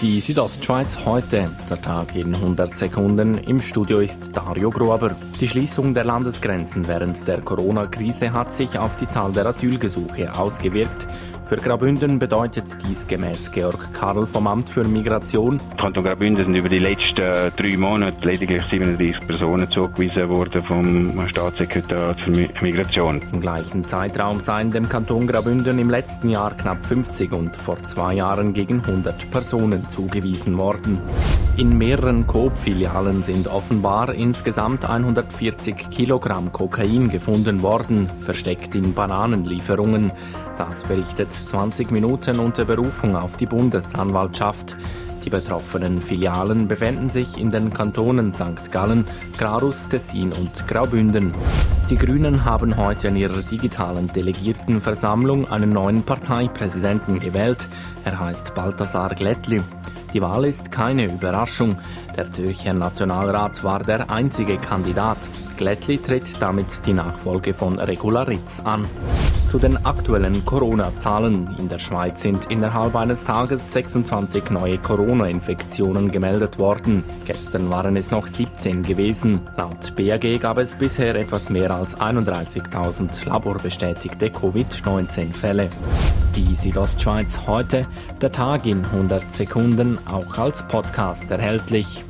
Die Südostschweiz heute, der Tag in 100 Sekunden. Im Studio ist Dario Gruber. Die Schließung der Landesgrenzen während der Corona-Krise hat sich auf die Zahl der Asylgesuche ausgewirkt. Für Graubünden bedeutet dies gemäß Georg Karl vom Amt für Migration. Kanton Graubünden sind über die letzten drei Monate lediglich 37 Personen zugewiesen worden vom Staatssekretariat für Migration. Im gleichen Zeitraum seien dem Kanton Graubünden im letzten Jahr knapp 50 und vor zwei Jahren gegen 100 Personen zugewiesen worden. In mehreren Coop-Filialen sind offenbar insgesamt 140 Kilogramm Kokain gefunden worden, versteckt in Bananenlieferungen. Das berichtet 20 Minuten unter Berufung auf die Bundesanwaltschaft. Die betroffenen Filialen befinden sich in den Kantonen St. Gallen, Glarus, Tessin und Graubünden. Die Grünen haben heute in ihrer digitalen Delegiertenversammlung einen neuen Parteipräsidenten gewählt. Er heißt Balthasar Glättli. Die Wahl ist keine Überraschung. Der Zürcher Nationalrat war der einzige Kandidat. Glättli tritt damit die Nachfolge von Regularitz an. Zu den aktuellen Corona-Zahlen. In der Schweiz sind innerhalb eines Tages 26 neue Corona-Infektionen gemeldet worden. Gestern waren es noch 17 gewesen. Laut BAG gab es bisher etwas mehr als 31.000 laborbestätigte Covid-19-Fälle. Die Südostschweiz heute, der Tag in 100 Sekunden, auch als Podcast erhältlich.